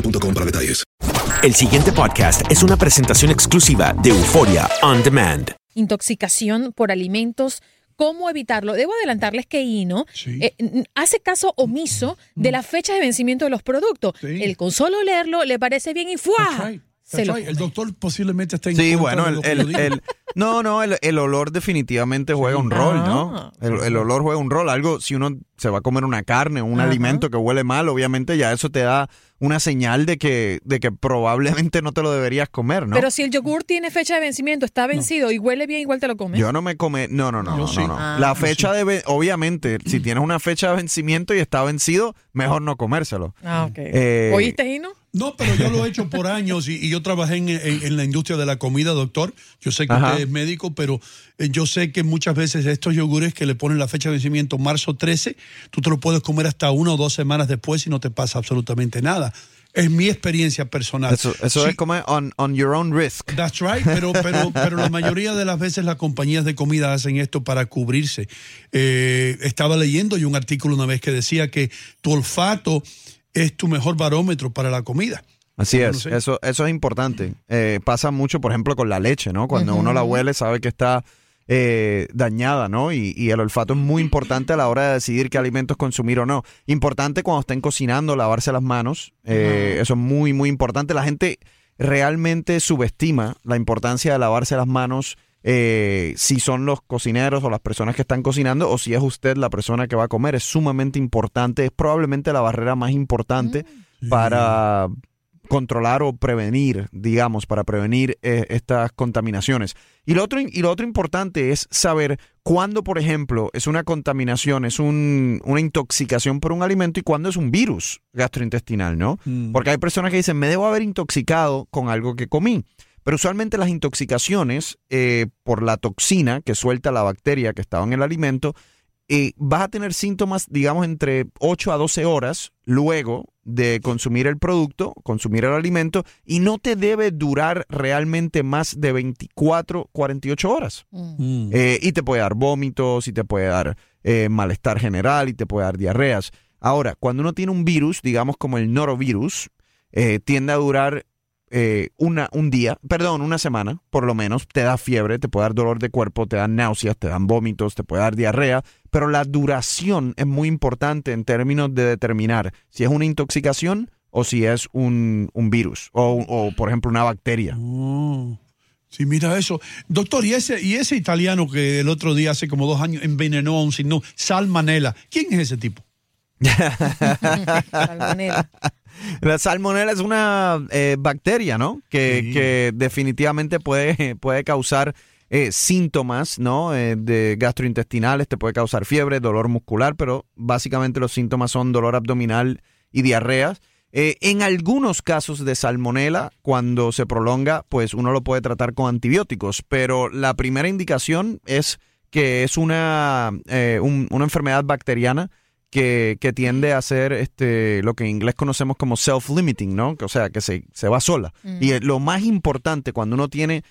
boostmobile.com para detalles. El siguiente podcast es una presentación exclusiva de Euforia On Demand. Intoxicación por alimentos. ¿Cómo evitarlo? Debo adelantarles que Ino eh, hace caso omiso de la fecha de vencimiento de los productos. Sí. El con solo leerlo le parece bien y ¡fua! Se lo-. El doctor posiblemente está en Sí, bueno, de el, el- el- no, no, el, el olor definitivamente juega un rol, ¿no? Ah. El, el olor juega un rol. Algo, si uno se va a comer una carne, un Ajá. alimento que huele mal, obviamente ya eso te da una señal de que, de que probablemente no te lo deberías comer, ¿no? Pero si el yogur tiene fecha de vencimiento, está vencido y huele bien, igual te lo comes. Yo no me come, no, no, no, Yo no, sí. no, no. Ah. La fecha de, ve- obviamente, si tienes una fecha de vencimiento y está vencido, mejor no comérselo. Ah, ok. Eh, ¿Oíste, Ino? No, pero yo lo he hecho por años y, y yo trabajé en, en- en la industria de la comida, doctor. Yo sé que Ajá. usted es médico, pero eh, yo sé que muchas veces estos yogures que le ponen la fecha de vencimiento marzo 13, tú te lo puedes comer hasta una o dos semanas después y no te pasa absolutamente nada. Es mi experiencia personal. Eso, eso Sí, es como on, on your own risk. That's right, pero, pero, pero la mayoría de las veces las compañías de comida hacen esto para cubrirse. Eh, estaba leyendo yo un artículo una vez que decía que tu olfato es tu mejor barómetro para la comida. Así No es, sé. eso, eso es importante. Eh, pasa mucho, por ejemplo, con la leche, ¿no? Cuando uno la huele, sabe que está eh, dañada, ¿no? Y, y el olfato es muy importante a la hora de decidir qué alimentos consumir o no. Importante cuando estén cocinando, lavarse las manos. Eh, Eso es muy, muy importante. La gente realmente subestima la importancia de lavarse las manos. Eh, si son los cocineros o las personas que están cocinando o si es usted la persona que va a comer, es sumamente importante, es probablemente la barrera más importante para controlar o prevenir, digamos, para prevenir eh, estas contaminaciones. Y lo, otro, y lo otro importante es saber cuándo, por ejemplo, es una contaminación, es un- una intoxicación por un alimento y cuándo es un virus gastrointestinal, ¿no? Mm. Porque hay personas que dicen, me debo haber intoxicado con algo que comí. Pero usualmente las intoxicaciones eh, por la toxina que suelta la bacteria que estaba en el alimento, eh, vas a tener síntomas, digamos, entre 8 a 12 horas luego de consumir el producto, consumir el alimento, y no te debe durar realmente más de 24, 48 horas. Mm. Eh, y te puede dar vómitos, y te puede dar eh, malestar general, y te puede dar diarreas. Ahora, cuando uno tiene un virus, digamos como el norovirus, eh, tiende a durar eh, una, un día, perdón, una semana, por lo menos, te da fiebre, te puede dar dolor de cuerpo, te dan náuseas, te dan vómitos, te puede dar diarrea, pero la duración es muy importante en términos de determinar si es una intoxicación o si es un, un virus o, o, por ejemplo, una bacteria. Oh. Sí, mira eso. Doctor, ¿y ese, y ese italiano que el otro día, hace como dos años, envenenó a un signo, Salmanela, ¿quién es ese tipo? Salmonella. La salmonela es una eh, bacteria, ¿no? Que, Sí. que definitivamente puede, puede causar eh, síntomas, ¿no? Eh, de gastrointestinales, te puede causar fiebre, dolor muscular, pero básicamente los síntomas son dolor abdominal y diarreas. Eh, en algunos casos de salmonela, cuando se prolonga, pues uno lo puede tratar con antibióticos, pero la primera indicación es que es una, eh, un- una enfermedad bacteriana que, que tiende a ser este, lo que en inglés conocemos como self-limiting, ¿no? O sea, que se, se va sola. Mm. Y eh, lo más importante cuando uno tiene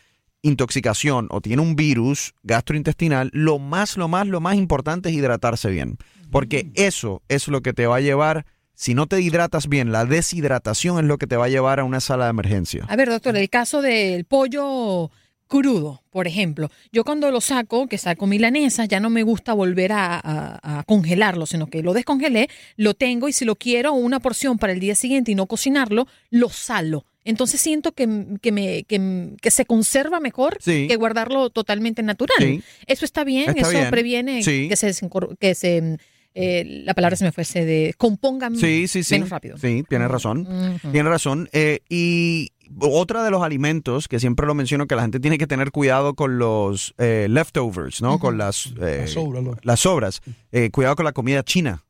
intoxicación o tiene un virus gastrointestinal, lo más, lo más, lo más importante es hidratarse bien. Porque eso es lo que te va a llevar, si no te hidratas bien, la deshidratación es lo que te va a llevar a una sala de emergencia. A ver, doctor, el caso del pollo crudo, por ejemplo. Yo cuando lo saco, que saco milanesa, ya no me gusta volver a, a- a congelarlo, sino que lo descongelé, lo tengo y si lo quiero una porción para el día siguiente y no cocinarlo, lo salo. Entonces siento que, que me, que, que se conserva mejor Sí. que guardarlo totalmente natural. Sí. Eso está bien, Está eso bien. previene Sí. que se, que se eh, la palabra se me fue, se descomponga Sí, sí, sí. menos rápido. Sí, tienes razón. Tienes razón. Eh, y otra de los alimentos que siempre lo menciono que la gente tiene que tener cuidado con los eh, leftovers, ¿no? Con las, eh, Las sobras, lo- las sobras. Eh, cuidado con la comida china.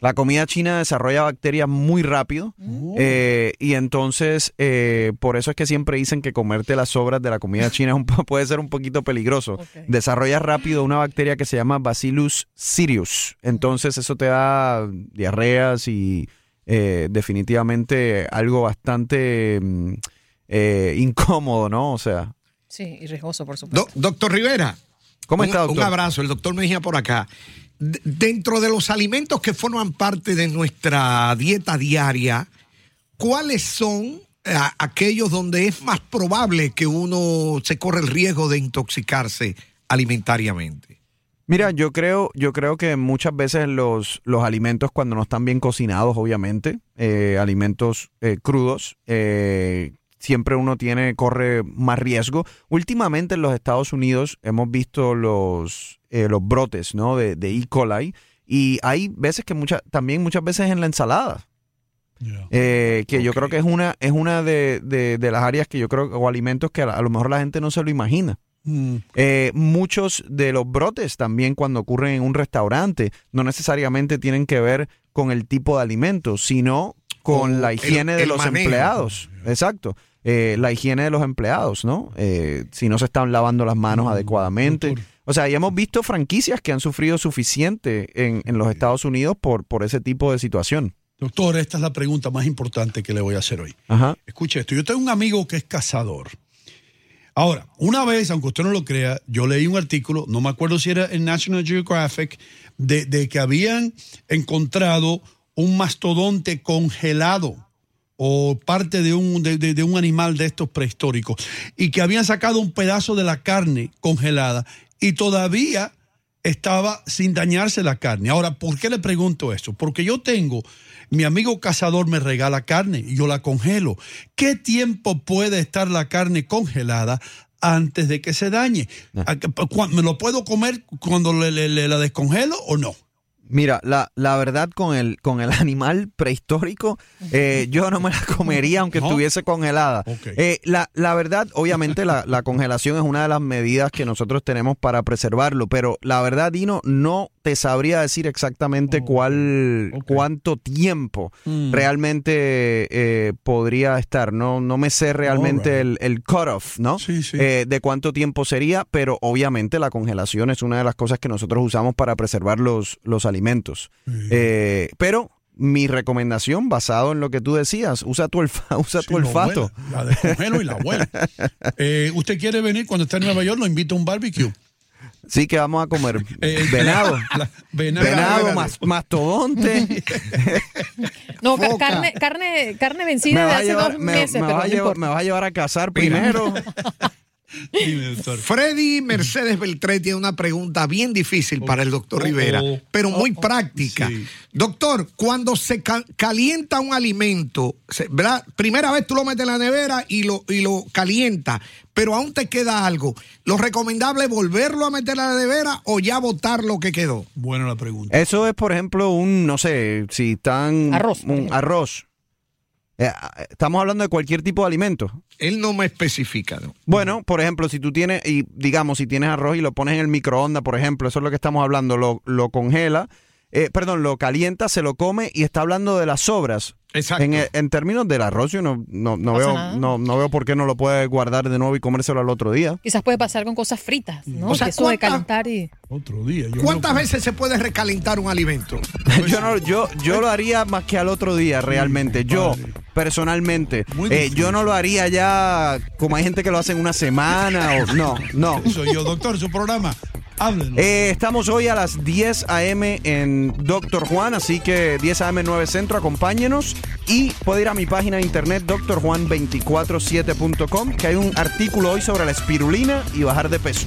La comida china desarrolla bacterias muy rápido eh, y entonces eh, por eso es que siempre dicen que comerte las sobras de la comida china puede ser un poquito peligroso. Desarrolla rápido una bacteria que se llama Bacillus cereus. Entonces eso te da diarreas y eh, definitivamente algo bastante mm, eh, incómodo, ¿no? O sea, Sí, y riesgoso, por supuesto. Do- doctor Rivera. ¿Cómo un, está, doctor? Un abrazo, el doctor Mejía por acá. D- dentro de los alimentos que forman parte de nuestra dieta diaria, ¿cuáles son eh, aquellos donde es más probable que uno se corre el riesgo de intoxicarse alimentariamente? Mira, yo creo, yo creo que muchas veces los, los alimentos cuando no están bien cocinados, obviamente, eh, alimentos eh, crudos, eh, siempre uno tiene, corre más riesgo. Últimamente en los Estados Unidos hemos visto los, eh, los brotes, ¿no? De, de E. coli. Y hay veces que muchas, también muchas veces en la ensalada. Eh, que yo creo que es una, es una de, de- de las áreas que yo creo, o alimentos que a, a lo mejor la gente no se lo imagina. Mm. Eh, muchos de los brotes también cuando ocurren en un restaurante no necesariamente tienen que ver con el tipo de alimentos, sino con O la el- higiene de el los manejo. empleados. Exacto. Eh, la higiene de los empleados, ¿no? Eh, si no se están lavando las manos adecuadamente. O sea, y hemos visto franquicias que han sufrido suficiente en, en los Estados Unidos por, por ese tipo de situación. Doctor, esta es la pregunta más importante que le voy a hacer hoy. Ajá. Escuche esto, yo tengo un amigo que es cazador. Ahora, una vez, aunque usted no lo crea, yo leí un artículo, no me acuerdo si era en National Geographic, de, que habían encontrado un mastodonte congelado o parte de un, de un animal de estos prehistóricos y que habían sacado un pedazo de la carne congelada y todavía estaba sin dañarse la carne. Ahora, ¿por qué le pregunto esto? Porque yo tengo, mi amigo cazador me regala carne y yo la congelo. ¿Qué tiempo puede estar la carne congelada antes de que se dañe? ¿A qué- cu- ¿Me lo puedo comer cuando le, le- le la descongelo o no? Mira, la, la verdad con el, con el animal prehistórico, eh, yo no me la comería aunque ¿No? estuviese congelada. Eh, la, la verdad, obviamente la, la congelación es una de las medidas que nosotros tenemos para preservarlo, pero la verdad, Dino, no te sabría decir exactamente cuál, cuánto tiempo Mm. realmente eh, podría estar. No, no me sé realmente el, el cutoff, ¿no? Eh, de cuánto tiempo sería, pero obviamente la congelación es una de las cosas que nosotros usamos para preservar los, los alimentos. Eh, pero mi recomendación, basado en lo que tú decías, usa tu, olfa- usa tu olfato. huele, la descongelo y la huele. Eh, ¿Usted quiere venir cuando esté en Nueva York? Lo invito a un barbecue. Sí que vamos a comer Eh, venado. la- venado. Venado, mas- mastodonte. No, ca- carne, carne, carne vencida de hace llevar- dos me- meses, me pero vas a no llevar- importa. me vas a llevar a cazar primero. Freddy Mercedes Beltré tiene una pregunta bien difícil para el doctor oh, Rivera, oh, pero muy oh, práctica. sí. Doctor, cuando se ca- calienta un alimento, se- ¿verdad? primera vez tú lo metes en la nevera y lo, y lo calienta, pero aún te queda algo. ¿Lo recomendable es volverlo a meter en la nevera o ya botar lo que quedó? Buena la pregunta. Eso es, por ejemplo, un, no sé, si están... Arroz, Un arroz. Eh, estamos hablando de cualquier tipo de alimento. Él no me especifica. ¿no? Bueno, por ejemplo, si tú tienes, y digamos, si tienes arroz y lo pones en el microondas, por ejemplo, eso es lo que estamos hablando, lo, lo congela eh, perdón, lo calienta, se lo come y está hablando de las sobras. Exacto. En, en términos del arroz, yo no, no, no veo, no, no veo por qué no lo puede guardar de nuevo y comérselo al otro día. Quizás puede pasar con cosas fritas, ¿no? O sea, que eso de ¿cuánta- calentar y... Otro día. ¿Cuántas veces se puede recalentar un alimento? yo, no, yo, yo lo haría más que al otro día, realmente. Yo, personalmente. eh, yo no lo haría ya como hay gente que lo hace en una semana o. No, no. Soy yo, doctor, su programa. Háblenos. Eh, estamos hoy a las 10 a.m. en Doctor Juan, así que 10 a.m. 9 Centro, acompáñenos. Y puede ir a mi página de internet, drjuan247.com, que hay un artículo hoy sobre la espirulina y bajar de peso.